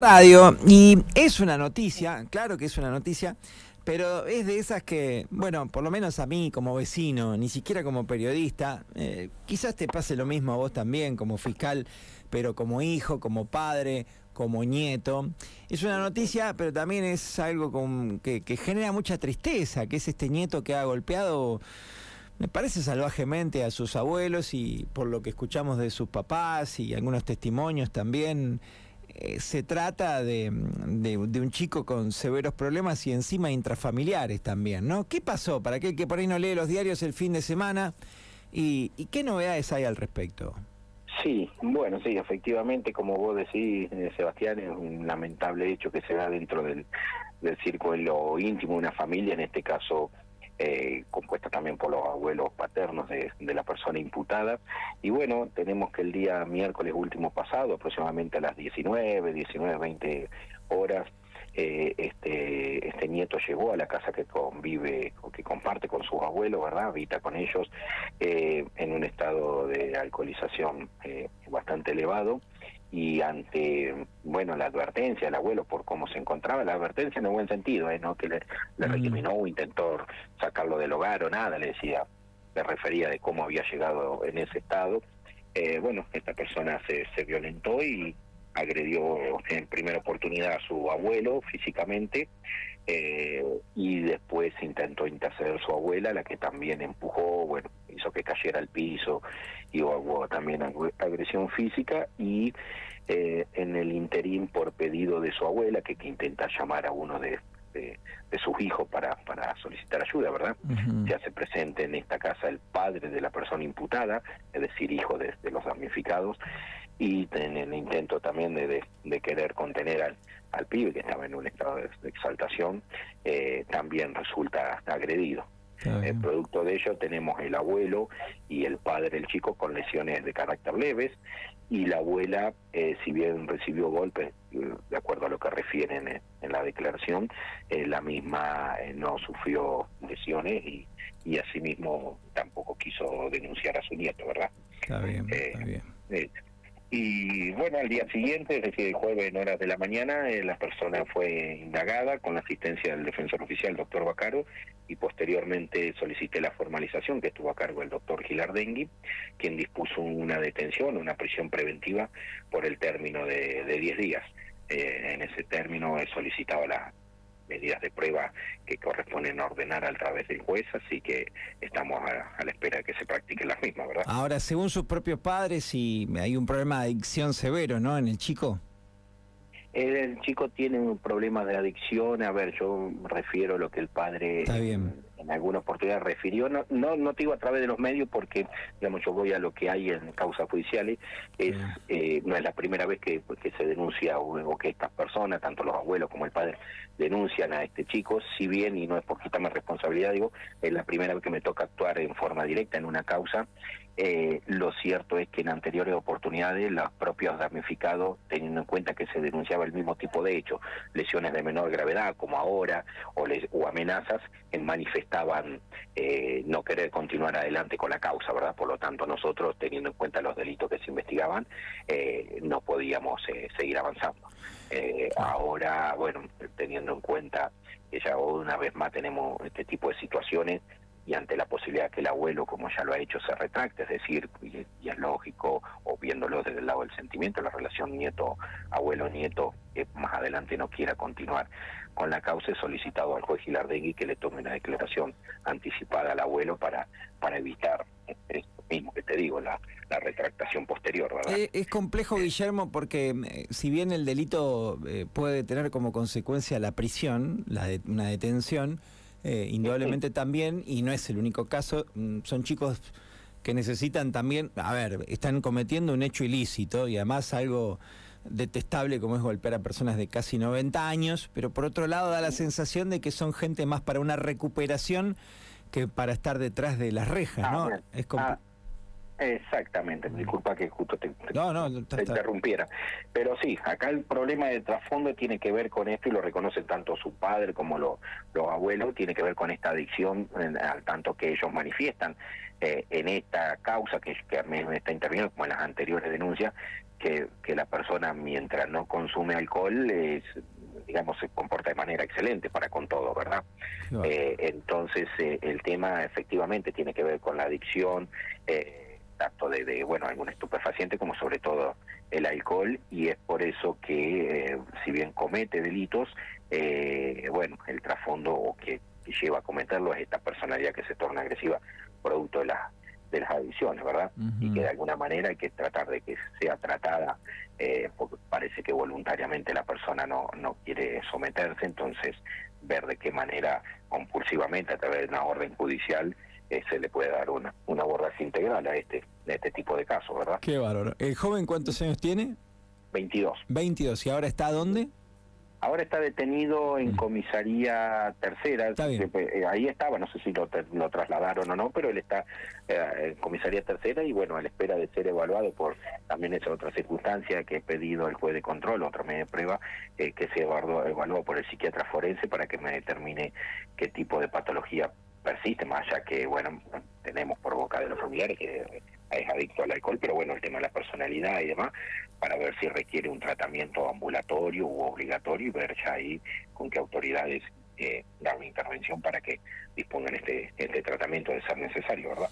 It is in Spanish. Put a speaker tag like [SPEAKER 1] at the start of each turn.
[SPEAKER 1] radio y es una noticia, claro que es una noticia, pero es de esas que, bueno, por lo menos a mí como vecino, ni siquiera como periodista, eh, quizás te pase lo mismo a vos también como fiscal, pero como hijo, como padre, como nieto. Es una noticia, pero también es algo que genera mucha tristeza, que es este nieto que ha golpeado me parece salvajemente a sus abuelos y por lo que escuchamos de sus papás y algunos testimonios también, eh, se trata de, un chico con severos problemas y encima intrafamiliares también, ¿no? ¿Qué pasó para aquel que por ahí no lee los diarios el fin de semana? ¿Y, qué novedades hay al respecto?
[SPEAKER 2] Sí, bueno, sí, efectivamente, como vos decís, eh, Sebastián, es un lamentable hecho que se da dentro del, del círculo íntimo de una familia, en este caso eh, compuesta también por los abuelos paternos de, la persona imputada. Y bueno, tenemos que el día miércoles último pasado, aproximadamente a las 19, 19, 20 horas, eh, este, este nieto llegó a la casa que convive o que comparte con sus abuelos, ¿verdad? Habita con ellos eh, en un estado de alcoholización bastante elevado y ante bueno la advertencia del abuelo por cómo se encontraba la advertencia en el buen sentido ¿eh? no que le, le recriminó o intentó sacarlo del hogar o nada le decía le refería de cómo había llegado en ese estado eh, bueno esta persona se, se violentó y agredió en primera oportunidad a su abuelo físicamente eh, y después intentó interceder su abuela, la que también empujó, bueno, hizo que cayera al piso y hubo también agresión física y eh, en el interín por pedido de su abuela, que, que intenta llamar a uno de, de, sus hijos para, para solicitar ayuda, ¿verdad? Se hace presente en esta casa el padre de la persona imputada, es decir, hijo de, los damnificados, y en el intento también de, de, querer contener al, al pibe que estaba en un estado de, exaltación, eh, también resulta agredido. El producto de ello tenemos el abuelo y el padre del chico con lesiones de carácter leves y la abuela, eh, si bien recibió golpes, eh, de acuerdo a lo que refieren en, la declaración, la misma no sufrió lesiones y, y asimismo tampoco quiso denunciar a su nieto, ¿verdad?
[SPEAKER 1] Está bien, está bien.
[SPEAKER 2] Y bueno, al día siguiente, es decir, el jueves en horas de la mañana, eh, la persona fue indagada con la asistencia del defensor oficial, doctor Bacaro, y posteriormente solicité la formalización que estuvo a cargo el doctor Gilardengui, quien dispuso una detención, una prisión preventiva por el término de 10 días. Eh, en ese término he solicitado la, medidas de prueba que corresponden ordenar a través del juez, así que estamos a, la espera de que se practiquen las mismas, ¿verdad?
[SPEAKER 1] Ahora, según sus propios padres, si hay un problema de adicción severo, ¿no? En el chico.
[SPEAKER 2] El chico tiene un problema de adicción, a ver, yo refiero lo que el padre en alguna oportunidad refirió, no, no, no digo a través de los medios porque, digamos, yo voy a lo que hay en causas judiciales, es eh, no es la primera vez que, que se denuncia o, que estas personas, tanto los abuelos como el padre, denuncian a este chico, si bien, y no es por quitarme responsabilidad, digo, es la primera vez que me toca actuar en forma directa en una causa, eh, lo cierto es que en anteriores oportunidades los propios damnificados, teniendo en cuenta que se denunciaba el mismo tipo de hecho, lesiones de menor gravedad como ahora o, o amenazas, manifestaban eh, no querer continuar adelante con la causa, ¿verdad? Por lo tanto, nosotros, teniendo en cuenta los delitos que se investigaban, eh, no podíamos seguir avanzando. ahora, bueno, teniendo en cuenta que ya una vez más tenemos este tipo de situaciones, y ante la posibilidad que el abuelo, como ya lo ha hecho, se retracte, es decir, y, es lógico, o viéndolo desde el lado del sentimiento, la relación nieto-abuelo-nieto, que más adelante no quiera continuar con la causa, he solicitado al juez Gilardegui que le tome una declaración anticipada al abuelo para, para evitar esto mismo que te digo, la, la retractación posterior. ¿verdad?
[SPEAKER 1] Eh, es complejo, Guillermo, porque eh, si bien el delito eh, puede tener como consecuencia la prisión, la de, una detención, eh, indudablemente también, y no es el único caso, mm, son chicos que necesitan también, a ver, están cometiendo un hecho ilícito y además algo detestable como es golpear a personas de casi 90 años, pero por otro lado da la sensación de que son gente más para una recuperación que para estar detrás de las rejas, ¿no?
[SPEAKER 2] Ah, es ah, Exactamente, disculpa que justo te, interrumpiera. Pero sí, acá el problema de trasfondo tiene que ver con esto y lo reconocen tanto su padre como los abuelos, tiene que ver con esta adicción al tanto que ellos manifiestan eh, en esta causa que, que me está interviniendo, como en las anteriores denuncias, que, que la persona mientras no consume alcohol es digamos se comporta de manera excelente para con todo verdad eh, entonces eh, el tema efectivamente tiene que ver con la adicción eh, tanto de, de, bueno algún estupefaciente como sobre todo el alcohol y es por eso que eh, si bien comete delitos eh, bueno el trasfondo o que lleva a cometerlo es esta personalidad que se torna agresiva producto de las de las adicciones, ¿verdad? Uh -huh. Y que de alguna manera hay que tratar de que sea tratada, eh, porque parece que voluntariamente la persona no, no quiere someterse, entonces ver de qué manera compulsivamente a través de una orden judicial eh, se le puede dar una, una abordaje integral a este, a este tipo de casos, ¿verdad?
[SPEAKER 1] Qué bárbaro. ¿El joven cuántos años tiene?
[SPEAKER 2] 22.
[SPEAKER 1] 22. ¿Y ahora está dónde?
[SPEAKER 2] Ahora está detenido en comisaría tercera.
[SPEAKER 1] Está bien.
[SPEAKER 2] Eh, ahí estaba, no sé si lo, lo, trasladaron o no, pero él está eh, en comisaría tercera y bueno, a la espera de ser evaluado por también esa otra circunstancia que he pedido el juez de control, otro medio de prueba, eh, que se evaluó por el psiquiatra forense para que me determine qué tipo de patología persiste, más allá que, bueno, tenemos por boca de los familiares que es adicto al alcohol, pero bueno, el tema de la personalidad y demás, para ver si requiere un tratamiento ambulatorio u obligatorio y ver ya ahí con qué autoridades eh, dar una intervención para que dispongan este, este tratamiento de ser necesario, ¿verdad?